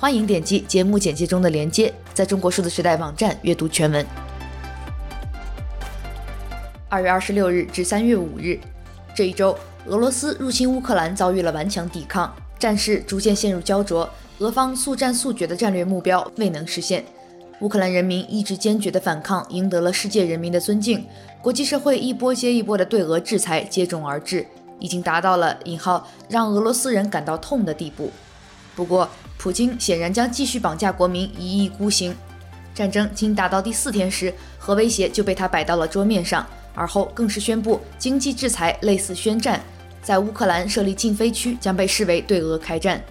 欢迎点击节目简介中的链接，在中国数字时代网站阅读全文。二月二十六日至三月五日，这一周，俄罗斯入侵乌克兰遭遇了顽强抵抗，战事逐渐陷入胶着，俄方速战速决的战略目标未能实现。乌克兰人民意志坚决的反抗赢得了世界人民的尊敬，国际社会一波接一波的对俄制裁接踵而至。已经达到了引号让俄罗斯人感到痛的地步。不过，普京显然将继续绑架国民一意孤行。战争仅打到第四天时，核威胁就被他摆到了桌面上，而后更是宣布经济制裁类似宣战，在乌克兰设立禁飞区将被视为对俄开战。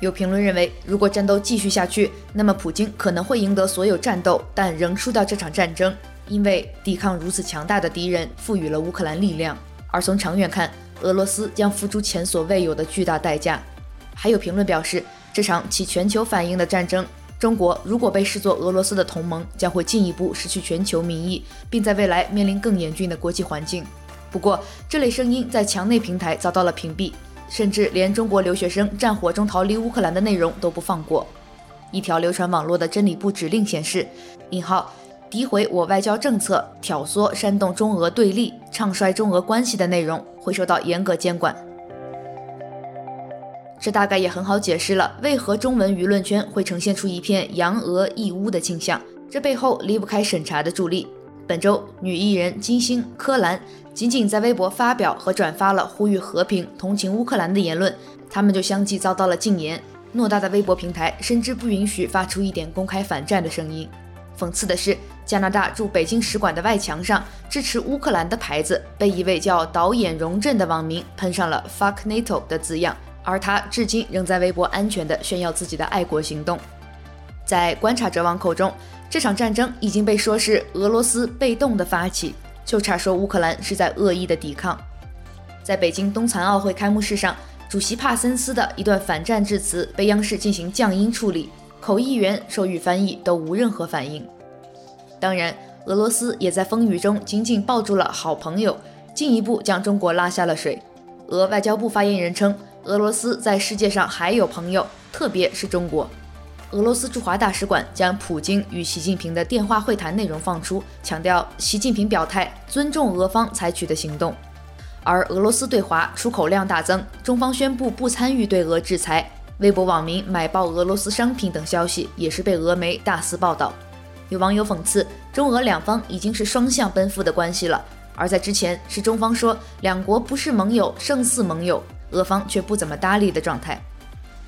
有评论认为，如果战斗继续下去，那么普京可能会赢得所有战斗，但仍输掉这场战争，因为抵抗如此强大的敌人赋予了乌克兰力量，而从长远看，俄罗斯将付出前所未有的巨大代价。还有评论表示，这场起全球反应的战争，中国如果被视作俄罗斯的同盟，将会进一步失去全球民意，并在未来面临更严峻的国际环境。不过，这类声音在墙内平台遭到了屏蔽，甚至连中国留学生战火中逃离乌克兰的内容都不放过。一条流传网络的真理部指令显示：“引号。”诋毁我外交政策、挑唆煽动中俄对立、唱衰中俄关系的内容会受到严格监管。这大概也很好解释了为何中文舆论圈会呈现出一片扬俄抑乌的倾向。这背后离不开审查的助力。本周，女艺人金星、柯蓝仅仅在微博发表和转发了呼吁和平、同情乌克兰的言论，他们就相继遭到了禁言。偌大的微博平台甚至不允许发出一点公开反战的声音。讽刺的是，加拿大驻北京使馆的外墙上支持乌克兰的牌子被一位叫导演荣振的网民喷上了 “fuck NATO” 的字样，而他至今仍在微博安全地炫耀自己的爱国行动。在观察者网口中，这场战争已经被说是俄罗斯被动的发起，就差说乌克兰是在恶意的抵抗。在北京冬残奥会开幕式上，主席帕森斯的一段反战致辞被央视进行降音处理。口译员、手语翻译都无任何反应。当然，俄罗斯也在风雨中紧紧抱住了好朋友，进一步将中国拉下了水。俄外交部发言人称，俄罗斯在世界上还有朋友，特别是中国。俄罗斯驻华大使馆将普京与习近平的电话会谈内容放出，强调习近平表态尊重俄方采取的行动。而俄罗斯对华出口量大增，中方宣布不参与对俄制裁。微博网民买爆俄罗斯商品等消息也是被俄媒大肆报道。有网友讽刺，中俄两方已经是双向奔赴的关系了，而在之前是中方说两国不是盟友胜似盟友，俄方却不怎么搭理的状态。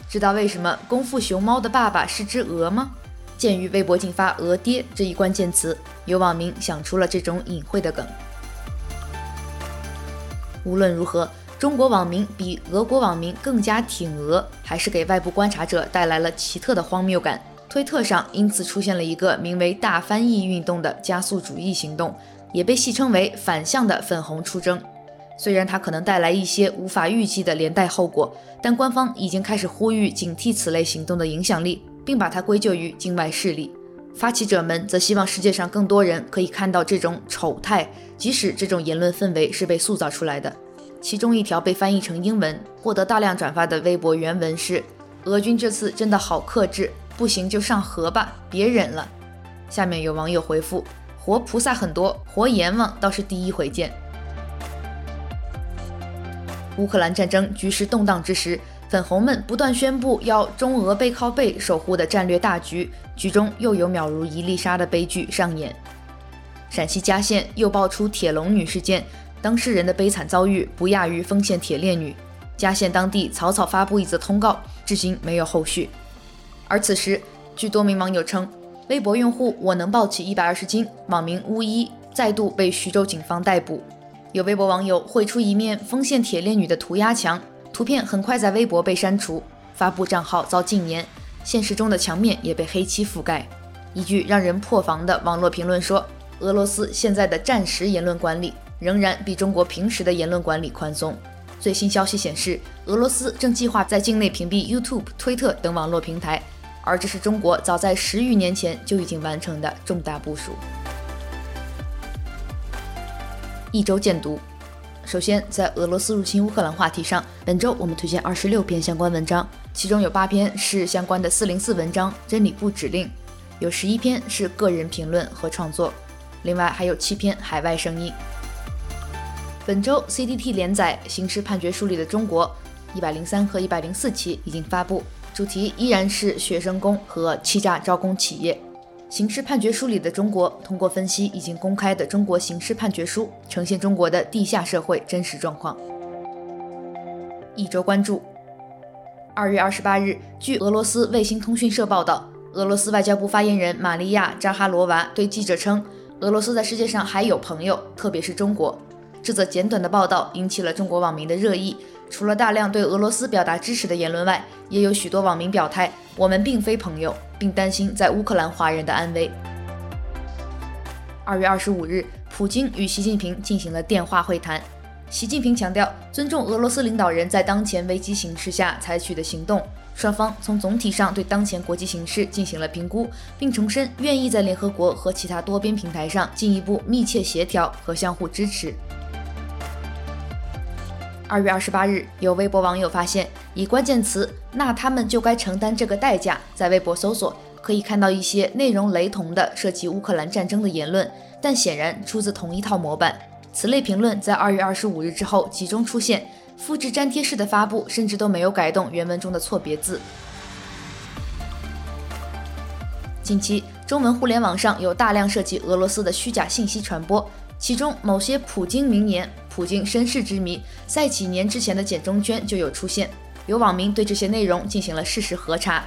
知道为什么功夫熊猫的爸爸是只鹅吗？鉴于微博仅发“鹅爹”这一关键词，有网民想出了这种隐晦的梗。无论如何。中国网民比俄国网民更加挺俄，还是给外部观察者带来了奇特的荒谬感。推特上因此出现了一个名为“大翻译运动”的加速主义行动，也被戏称为“反向的粉红出征”。虽然它可能带来一些无法预计的连带后果，但官方已经开始呼吁警惕此类行动的影响力，并把它归咎于境外势力。发起者们则希望世界上更多人可以看到这种丑态，即使这种言论氛围是被塑造出来的。其中一条被翻译成英文、获得大量转发的微博原文是：“俄军这次真的好克制，不行就上核吧，别忍了。”下面有网友回复：“活菩萨很多，活阎王倒是第一回见。”乌克兰战争局势动荡之时，粉红们不断宣布要中俄背靠背守护的战略大局，局中又有秒如一粒沙的悲剧上演。陕西佳县又爆出铁笼女事件。当事人的悲惨遭遇不亚于丰县铁链女，佳县当地草草发布一则通告，至今没有后续。而此时，据多名网友称，微博用户我能抱起一百二十斤，网名巫医再度被徐州警方逮捕。有微博网友绘出一面丰县铁链女的涂鸦墙，图片很快在微博被删除，发布账号遭禁言，现实中的墙面也被黑漆覆盖。一句让人破防的网络评论说：“俄罗斯现在的战时言论管理仍然比中国平时的言论管理宽松。”最新消息显示，俄罗斯正计划在境内屏蔽 YouTube、推特等网络平台，而这是中国早在十余年前就已经完成的重大部署。一周见读。首先，在俄罗斯入侵乌克兰话题上，本周我们推荐二十六篇相关文章，其中有八篇是相关的四零四文章、真理部指令，有十一篇是个人评论和创作，另外还有七篇海外声音。本周 CDT 连载《刑事判决书里的中国》一百零三和一百零四期已经发布，主题依然是学生工和欺诈招工企业。刑事判决书里的中国，通过分析已经公开的中国刑事判决书，呈现中国的地下社会真实状况。一周关注：二月二十八日，据俄罗斯卫星通讯社报道，俄罗斯外交部发言人玛利亚·扎哈罗娃对记者称，俄罗斯在世界上还有朋友，特别是中国。这则简短的报道引起了中国网民的热议。除了大量对俄罗斯表达支持的言论外，也有许多网民表态：“我们并非朋友，并担心在乌克兰华人的安危。”二月二十五日，普京与习近平进行了电话会谈。习近平强调尊重俄罗斯领导人在当前危机形势下采取的行动，双方从总体上对当前国际形势进行了评估，并重申愿意在联合国和其他多边平台上进一步密切协调和相互支持。二月二十八日，有微博网友发现，以关键词“那他们就该承担这个代价”在微博搜索，可以看到一些内容雷同的涉及乌克兰战争的言论，但显然出自同一套模板。此类评论在二月二十五日之后集中出现，复制粘贴式的发布，甚至都没有改动原文中的错别字。近期，中文互联网上有大量涉及俄罗斯的虚假信息传播。其中某些普京名言、普京身世之谜，在几年之前的简中圈就有出现。有网民对这些内容进行了事实核查。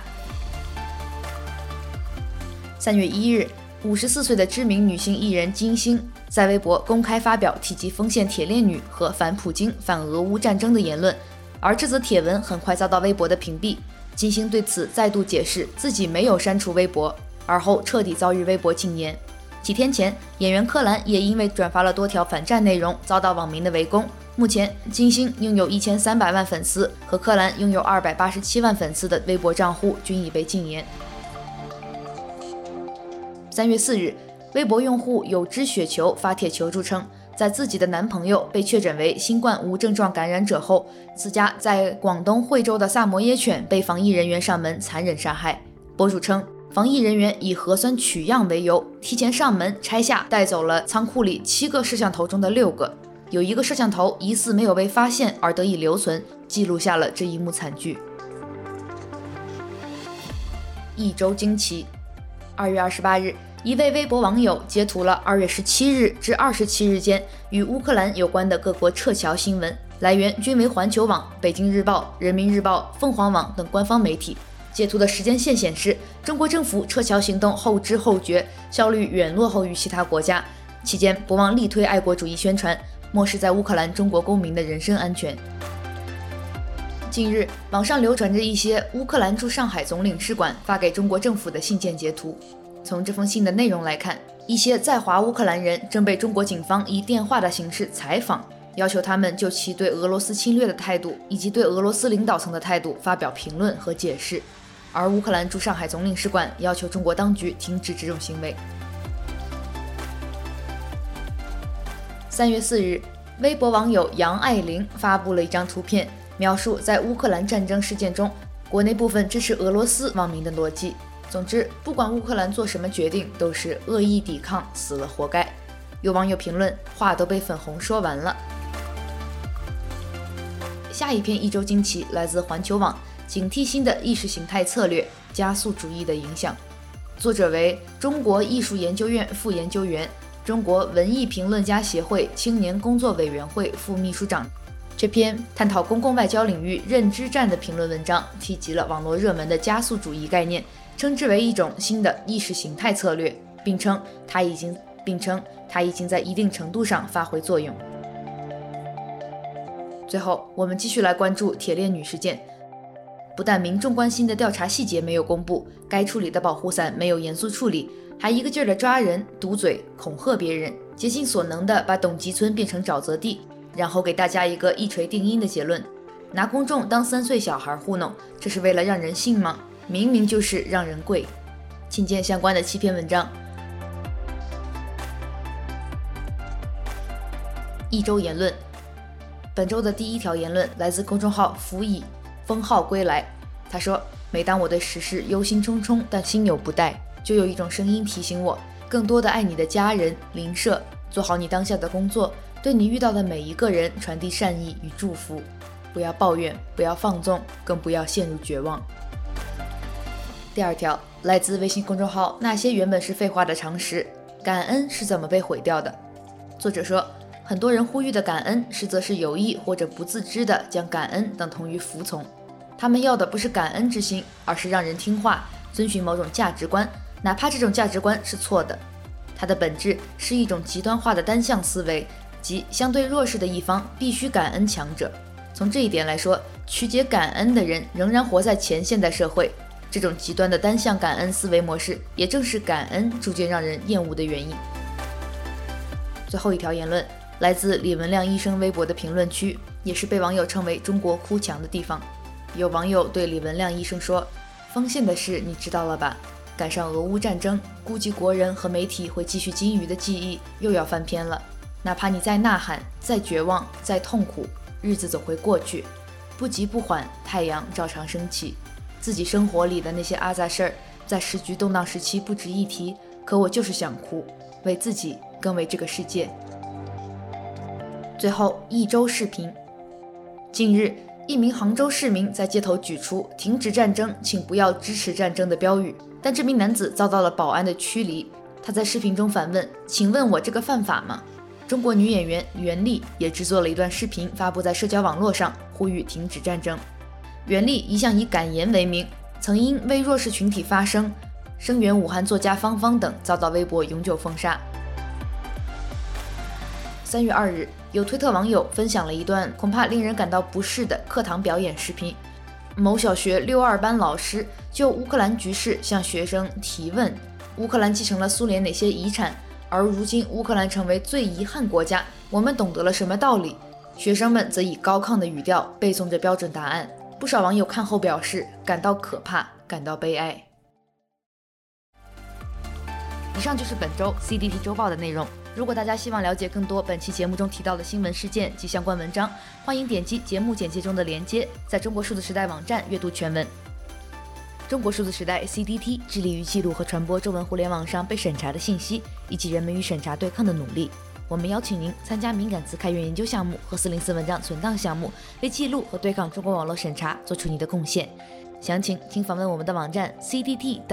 三月一日，五十四岁的知名女性艺人金星在微博公开发表提及锋线铁链女和反普京、反俄乌战争的言论，而这则帖文很快遭到微博的屏蔽。金星对此再度解释自己没有删除微博，而后彻底遭遇微博禁言。几天前，演员柯蓝也因为转发了多条反战内容，遭到网民的围攻。目前，金星拥有一千三百万粉丝，和柯蓝拥有二百八十七万粉丝的微博账户均已被禁言。三月四日，微博用户有只雪球发帖求助称，在自己的男朋友被确诊为新冠无症状感染者后，自家在广东惠州的萨摩耶犬被防疫人员上门残忍杀害。博主称。防疫人员以核酸取样为由，提前上门拆下，带走了仓库里七个摄像头中的六个，有一个摄像头疑似没有被发现而得以留存，记录下了这一幕惨剧。一周惊奇，二月二十八日，一位微博网友截图了二月十七日至二十七日间与乌克兰有关的各国撤侨新闻，来源均为环球网、北京日报、人民日报、凤凰网等官方媒体。截图的时间线显示，中国政府撤侨行动后知后觉，效率远落后于其他国家。期间不忘力推爱国主义宣传，漠视在乌克兰中国公民的人身安全。近日，网上流传着一些乌克兰驻上海总领事馆发给中国政府的信件截图。从这封信的内容来看，一些在华乌克兰人正被中国警方以电话的形式采访，要求他们就其对俄罗斯侵略的态度以及对俄罗斯领导层的态度发表评论和解释。而乌克兰驻上海总领事馆要求中国当局停止这种行为。三月四日，微博网友杨爱玲发布了一张图片，描述在乌克兰战争事件中，国内部分支持俄罗斯网民的逻辑。总之，不管乌克兰做什么决定，都是恶意抵抗，死了活该。有网友评论：“话都被粉红说完了。”下一篇一周惊奇来自环球网。警惕新的意识形态策略，加速主义的影响。作者为中国艺术研究院副研究员、中国文艺评论家协会青年工作委员会副秘书长。这篇探讨公共外交领域认知战的评论文章，提及了网络热门的加速主义概念，称之为一种新的意识形态策略，并称它已经并称它已经在一定程度上发挥作用。最后，我们继续来关注铁链女事件。不但民众关心的调查细节没有公布，该处理的保护伞没有严肃处理，还一个劲儿的抓人、堵嘴、恐吓别人，竭尽所能的把董集村变成沼泽地，然后给大家一个一锤定音的结论：拿公众当三岁小孩糊弄，这是为了让人信吗？明明就是让人跪。请见相关的七篇文章。一周言论，本周的第一条言论来自公众号“辅以”。封号归来，他说：“每当我对时事忧心忡忡，但心有不待，就有一种声音提醒我，更多的爱你的家人邻舍，做好你当下的工作，对你遇到的每一个人传递善意与祝福，不要抱怨，不要放纵，更不要陷入绝望。”第二条来自微信公众号“那些原本是废话的常识”，感恩是怎么被毁掉的？作者说。很多人呼吁的感恩，实则是有意或者不自知的将感恩等同于服从。他们要的不是感恩之心，而是让人听话，遵循某种价值观，哪怕这种价值观是错的。它的本质是一种极端化的单向思维，即相对弱势的一方必须感恩强者。从这一点来说，曲解感恩的人仍然活在前现代社会。这种极端的单向感恩思维模式，也正是感恩逐渐让人厌恶的原因。最后一条言论。来自李文亮医生微博的评论区，也是被网友称为“中国哭墙”的地方。有网友对李文亮医生说：“丰县的事你知道了吧？赶上俄乌战争，估计国人和媒体会继续金鱼的记忆又要翻篇了。哪怕你再呐喊、再绝望、再痛苦，日子总会过去。不急不缓，太阳照常升起。自己生活里的那些阿杂事儿，在时局动荡时期不值一提。可我就是想哭，为自己，更为这个世界。”最后一周视频。近日，一名杭州市民在街头举出“停止战争，请不要支持战争”的标语，但这名男子遭到了保安的驱离。他在视频中反问：“请问我这个犯法吗？”中国女演员袁立也制作了一段视频发布在社交网络上，呼吁停止战争。袁立一向以敢言为名，曾因为弱势群体发声，声援武汉作家方方等，遭到微博永久封杀。三月二日，有推特网友分享了一段恐怕令人感到不适的课堂表演视频。某小学六二班老师就乌克兰局势向学生提问：乌克兰继承了苏联哪些遗产？而如今乌克兰成为最遗憾国家，我们懂得了什么道理？学生们则以高亢的语调背诵着标准答案。不少网友看后表示感到可怕，感到悲哀。以上就是本周 CDT 周报的内容。如果大家希望了解更多本期节目中提到的新闻事件及相关文章，欢迎点击节目简介中的链接，在中国数字时代网站阅读全文。中国数字时代 CDT 致力于记录和传播中文互联网上被审查的信息，以及人们与审查对抗的努力。我们邀请您参加敏感词开源研究项目和四零四文章存档项目，为记录和对抗中国网络审查做出你的贡献。详情请访问我们的网站 cdt.media。